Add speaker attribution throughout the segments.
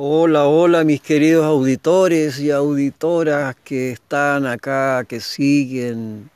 Speaker 1: Hola, hola mis queridos auditores y auditoras que están acá, que siguen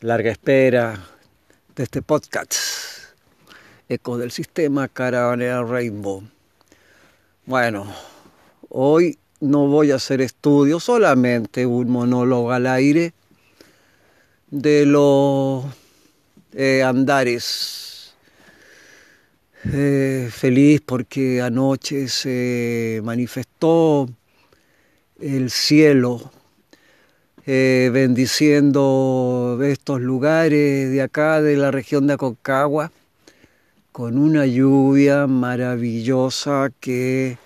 Speaker 1: larga espera de este podcast, Eco del Sistema Caravanera Rainbow. Bueno, hoy no voy a hacer estudio, solamente un monólogo al aire de los eh, andares eh, feliz porque anoche se manifestó el cielo eh, bendiciendo estos lugares de acá de la región de Aconcagua con una lluvia maravillosa que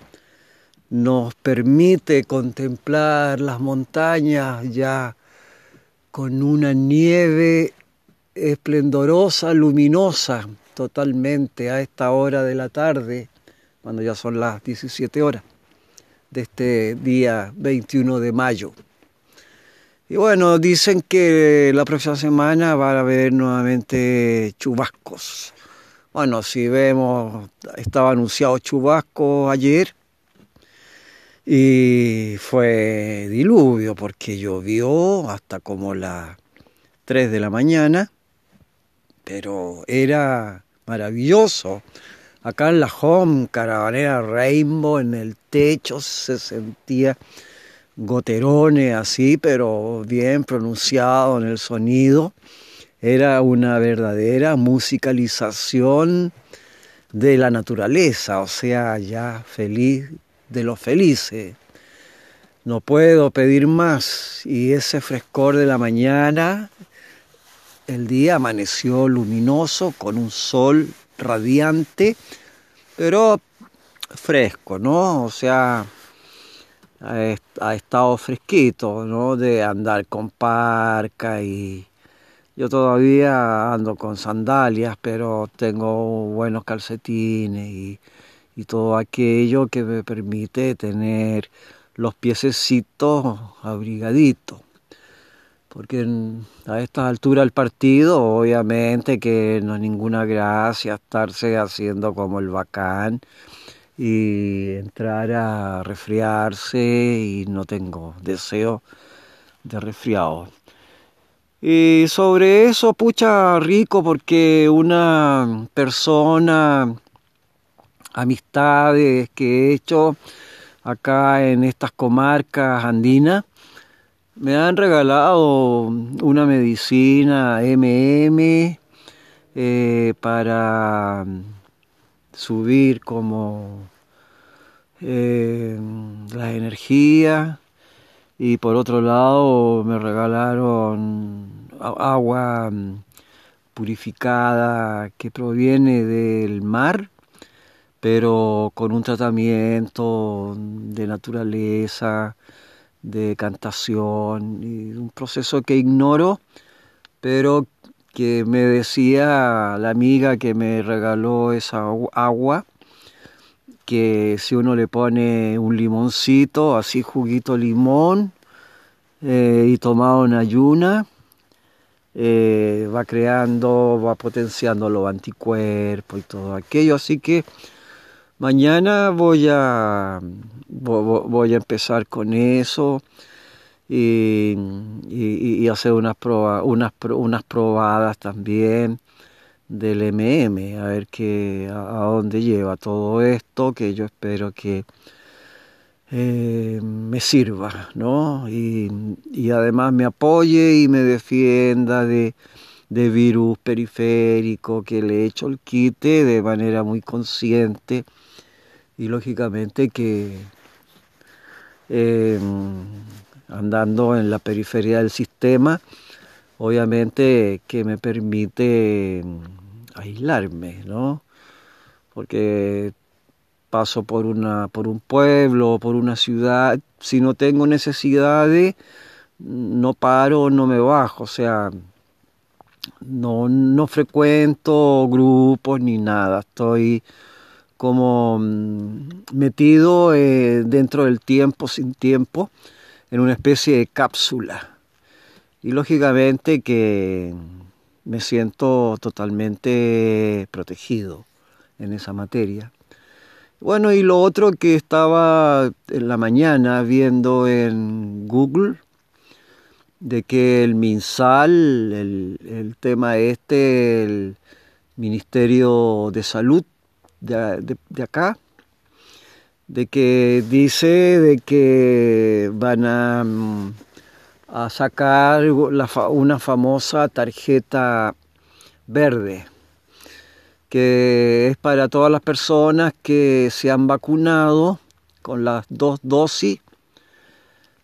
Speaker 1: nos permite contemplar las montañas ya con una nieve esplendorosa, luminosa, totalmente a esta hora de la tarde, cuando ya son las 17 horas de este día 21 de mayo. Y bueno, dicen que la próxima semana va a haber nuevamente chubascos. Bueno, si vemos, estaba anunciado chubasco ayer y fue diluvio porque llovió hasta como las 3 de la mañana pero era maravilloso. Acá en la home caravanera Rainbow, en el techo se sentía goterones así, pero bien pronunciado en el sonido. Era una verdadera musicalización de la naturaleza, o sea, ya feliz de los felices. No puedo pedir más. Y ese frescor de la mañana, el día amaneció luminoso con un sol radiante, pero fresco, ¿no? O sea, ha estado fresquito, ¿no? De andar con parca y yo todavía ando con sandalias, pero tengo buenos calcetines y, y todo aquello que me permite tener los piececitos abrigaditos porque a estas alturas del partido obviamente que no es ninguna gracia estarse haciendo como el bacán y entrar a resfriarse y no tengo deseo de resfriado. Y sobre eso, pucha, rico, porque una persona, amistades que he hecho acá en estas comarcas andinas, me han regalado una medicina MM para subir como eh, la energía. Y por otro lado me regalaron agua purificada que proviene del mar pero con un tratamiento de naturaleza de cantación y un proceso que ignoro, pero que me decía la amiga que me regaló esa agua, que si uno le pone un limoncito, así juguito limón, eh, y tomado en ayuna, eh, va creando, va potenciando los anticuerpos y todo aquello, así que Mañana voy a, voy a empezar con eso y, hacer unas, unas, unas probadas también del MM, a ver qué, a, dónde lleva todo esto, que yo espero que eh, me sirva, ¿no? Y, además me apoye y me defienda de, de virus periférico, que le he hecho el quite de manera muy consciente y lógicamente que em, andando en la periferia del sistema, obviamente que me permite em, aislarme, ¿no? Porque paso por una por un pueblo, por una ciudad, si no tengo necesidades, no paro, no me bajo, o sea, no, no frecuento grupos ni nada, estoy como mm, metido eh, dentro del tiempo sin tiempo, en una especie de cápsula. Y lógicamente que me siento totalmente protegido en esa materia. Bueno, y lo otro que estaba en la mañana viendo en Google, de que el MinSal, el, el tema este, el Ministerio de Salud de, de, acá, de que dice de que van a, a sacar una famosa tarjeta verde que es para todas las personas que se han vacunado con las dos dosis,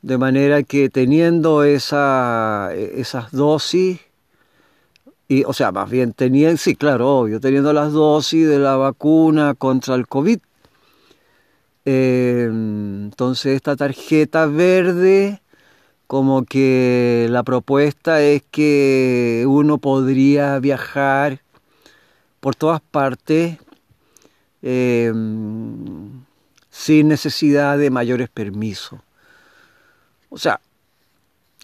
Speaker 1: de manera que teniendo esa, esas dosis, y, o sea, más bien tenían, sí, claro, obvio, teniendo las dosis de la vacuna contra el COVID, eh, entonces esta tarjeta verde, como que la propuesta es que uno podría viajar por todas partes eh, sin necesidad de mayores permisos. O sea,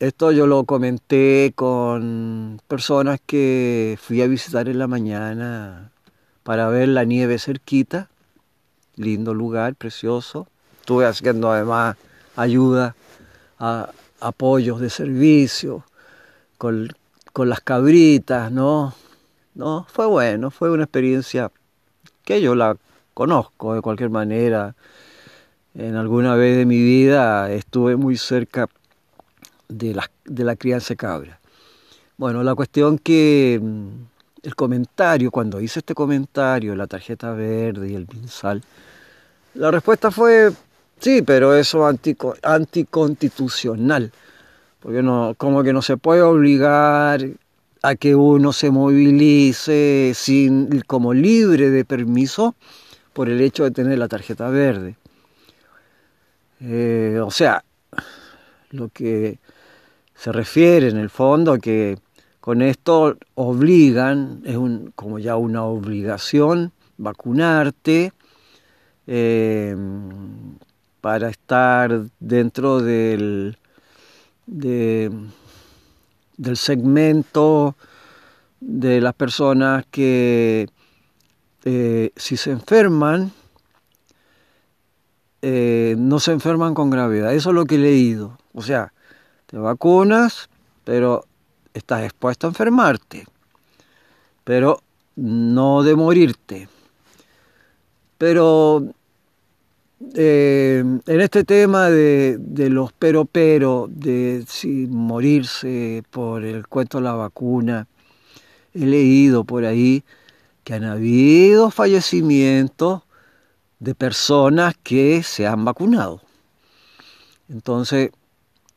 Speaker 1: esto yo lo comenté con personas que fui a visitar en la mañana para ver la nieve cerquita, lindo lugar, precioso. Estuve haciendo además ayuda a apoyos de servicio con, con las cabritas, ¿no? ¿no? Fue bueno, fue una experiencia que yo la conozco de cualquier manera. En alguna vez de mi vida estuve muy cerca de la, de la crianza cabra. Bueno, la cuestión que mm, el comentario, cuando hice este comentario, la tarjeta verde y el pinsal, la respuesta fue sí, pero eso es anticonstitucional. Porque no, como que no se puede obligar a que uno se movilice sin, como libre de permiso por el hecho de tener la tarjeta verde. Eh, o sea, lo que se refiere en el fondo a que con esto obligan, es un, como ya una obligación, vacunarte eh, para estar dentro del, de, del segmento de las personas que eh, si se enferman, eh, no se enferman con gravedad. Eso es lo que he leído. O sea, vacunas, pero estás expuesto a enfermarte, pero no de morirte. Pero eh, en este tema de, de, los pero pero, de si morirse por el cuento de la vacuna, he leído por ahí que han habido fallecimientos de personas que se han vacunado. Entonces,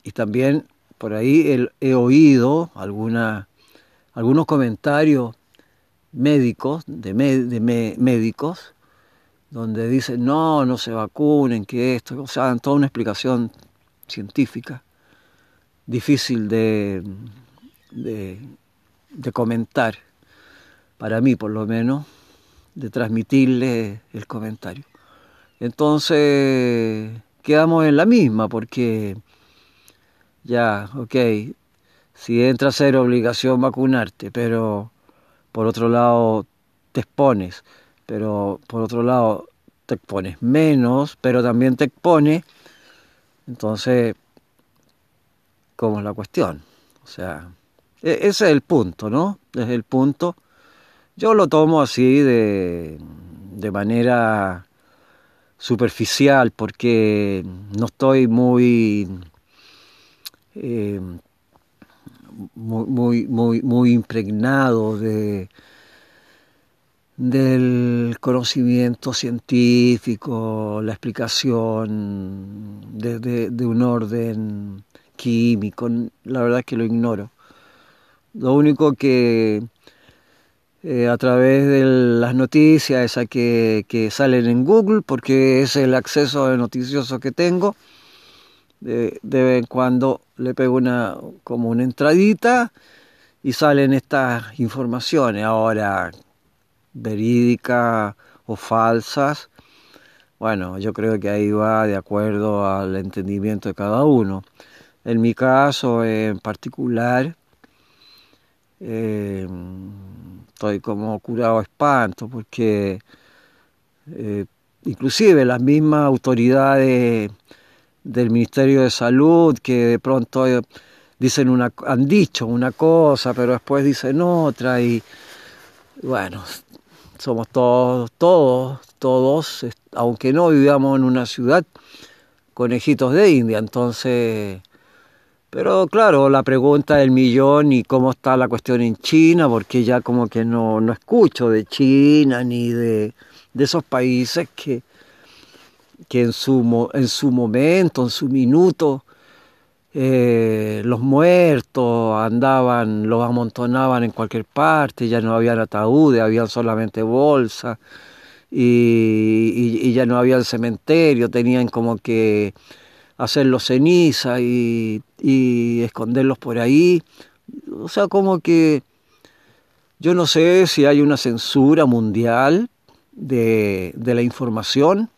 Speaker 1: y también por ahí he, oído algunos comentarios médicos, de, médicos, donde dicen, no, no se vacunen, que esto, o sea, dan toda una explicación científica, difícil de, de comentar, para mí por lo menos, de transmitirle el comentario. Entonces, quedamos en la misma, porque ya, ok, si entra a ser obligación vacunarte, pero por otro lado te expones pero por otro lado te expones menos, pero también te expone, entonces, ¿cómo es la cuestión? O sea, e, ese es el punto, ¿no? Desde el punto, yo lo tomo así de, de manera superficial porque no estoy muy, eh, muy, muy, muy impregnado de, del conocimiento científico, la explicación de, de, un orden químico, la verdad es que lo ignoro. Lo único que eh, a través de las noticias esas que, que, salen en Google, porque es el acceso de noticioso que tengo, de, vez en cuando le pego una como una entradita y salen estas informaciones. Ahora, verídicas o falsas, bueno, yo creo que ahí va de acuerdo al entendimiento de cada uno. En mi caso en particular, eh, estoy como curado espanto porque eh, inclusive las mismas autoridades del Ministerio de Salud que de pronto eh, dicen una, han dicho una cosa, pero después dicen otra y bueno, somos todos, todos, todos, aunque no vivamos en una ciudad, conejitos de India, entonces... Pero claro, la pregunta del millón y cómo está la cuestión en China, porque ya como que no, no escucho de China ni de, de esos países que, que en, su, en su momento, en su minuto, eh, los muertos andaban, los amontonaban en cualquier parte, ya no habían ataúdes, habían solamente bolsas y, y, ya no había cementerio, tenían como que hacerlos ceniza y, y esconderlos por ahí. O sea, como que yo no sé si hay una censura mundial de, de la información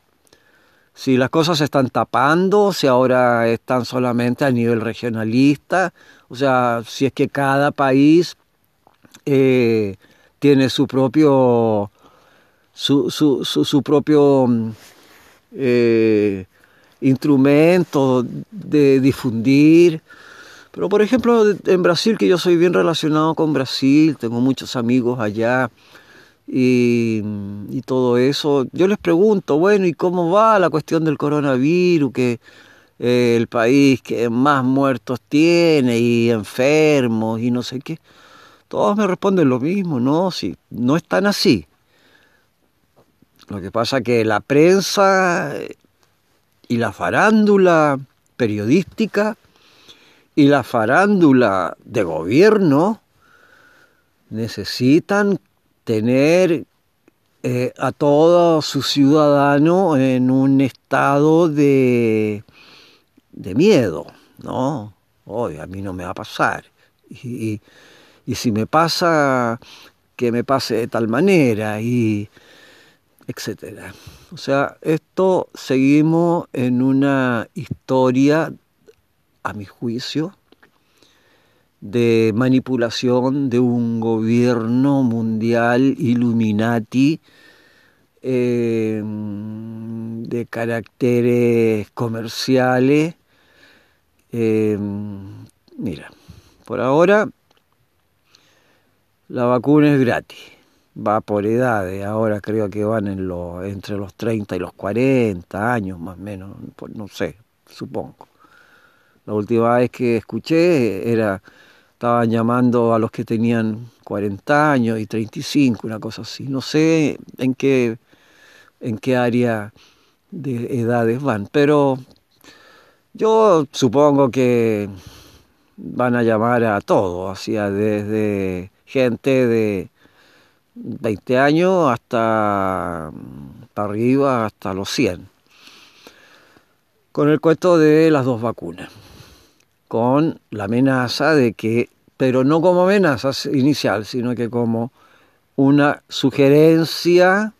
Speaker 1: si las cosas se están tapando, si ahora están solamente a nivel regionalista, o sea, si es que cada país eh, tiene su propio su, su, su, propio eh, instrumento de difundir. Pero por ejemplo, en Brasil, que yo soy bien relacionado con Brasil, tengo muchos amigos allá, y, y, todo eso. Yo les pregunto, bueno, ¿y cómo va la cuestión del coronavirus? Que eh, el país que más muertos tiene y enfermos y no sé qué. Todos me responden lo mismo, no, sí, no es tan así. Lo que pasa que la prensa y la farándula periodística y la farándula de gobierno necesitan tener eh, a todos sus ciudadanos en un estado de, de miedo, ¿no? Hoy a mí no me va a pasar. Y, y, si me pasa, que me pase de tal manera, y etcétera. O sea, esto seguimos en una historia, a mi juicio, de manipulación de un gobierno mundial Illuminati eh, de caracteres comerciales. Eh, mira, por ahora la vacuna es gratis, va por edades, ahora creo que van en lo, entre los 30 y los 40 años más o menos, no sé, supongo. La última vez que escuché era estaban llamando a los que tenían 40 años y 35, una cosa así. No sé en qué, en qué área de edades van, pero yo supongo que van a llamar a todos, hacia desde gente de 20 años hasta para arriba, hasta los 100, con el cuento de las dos vacunas con la amenaza de que, pero no como amenaza inicial, sino que como una sugerencia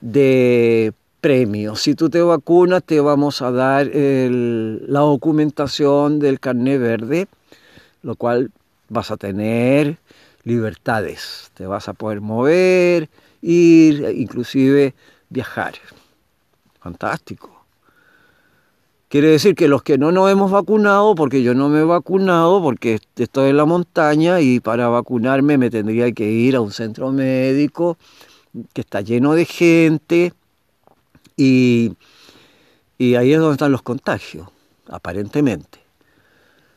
Speaker 1: de premio. Si tú te vacunas, te vamos a dar la documentación del carnet verde, lo cual vas a tener libertades, te vas a poder mover, ir, inclusive viajar. Fantástico. Quiere decir que los que no nos hemos vacunado, porque yo no me he vacunado, porque estoy en la montaña y para vacunarme me tendría que ir a un centro médico que está lleno de gente y, y ahí es donde están los contagios, aparentemente.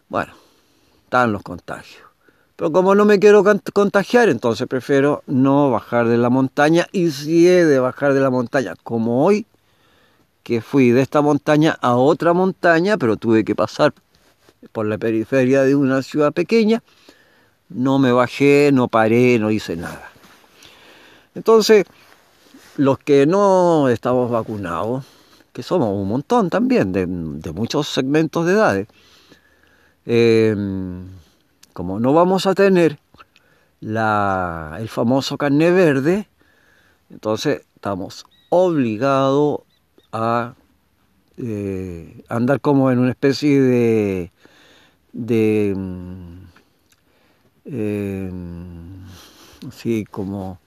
Speaker 1: Bueno, están los contagios. Pero como no me quiero contagiar, entonces prefiero no bajar de la montaña y si he de bajar de la montaña, como hoy, que fui de esta montaña a otra montaña, pero tuve que pasar por la periferia de una ciudad pequeña, no me bajé, no paré, no hice nada. Entonces, los que no estamos vacunados, que somos un montón también, de, muchos segmentos de edades, em, como no vamos a tener la, el famoso carnet verde, entonces estamos obligados a eh, andar como en una especie de, de eh, como,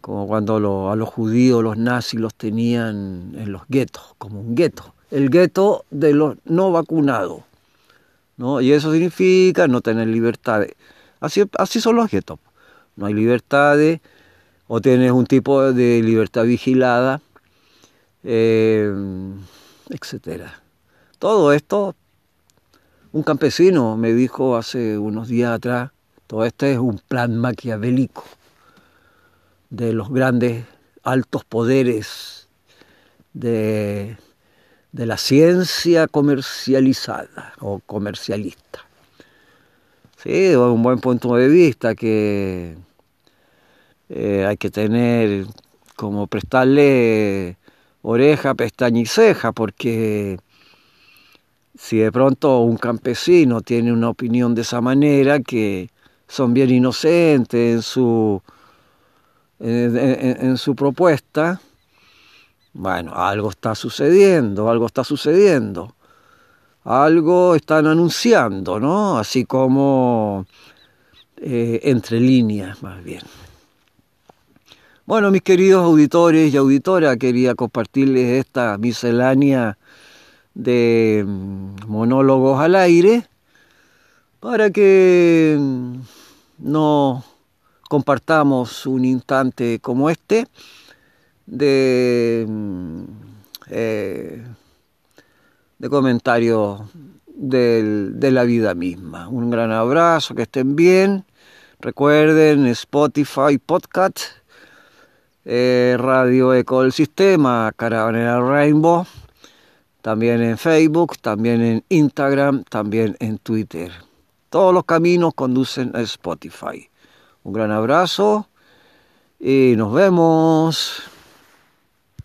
Speaker 1: como cuando a los judíos los nazis los tenían en los guetos, como un gueto, el gueto de los no vacunados. ¿no? Y eso significa no tener libertades. Así, así son los guetos. No hay libertades, o tienes un tipo de libertad vigilada, eh, etcétera. Todo esto, un campesino me dijo hace unos días atrás, todo esto es un plan maquiavélico de los grandes altos poderes de, de la ciencia comercializada o comercialista. Sí, un buen punto de vista que eh, hay que tener como prestarle oreja, pestaña y ceja, porque si de pronto un campesino tiene una opinión de esa manera, que son bien inocentes en su, en, su propuesta, bueno, algo está sucediendo, algo está sucediendo, algo están anunciando, ¿no? Así como eh, entre líneas, más bien. Bueno, mis queridos auditores y auditoras, quería compartirles esta miscelánea de mm, monólogos al aire para que mm, no compartamos un instante como este de, mm, eh, de comentarios de la vida misma. Un gran abrazo, que estén bien. Recuerden Spotify Podcast eh, Radio Eco del Sistema, Caravana Rainbow, también en Facebook, también en Instagram, también en Twitter. Todos los caminos conducen a Spotify. Un gran abrazo y nos vemos.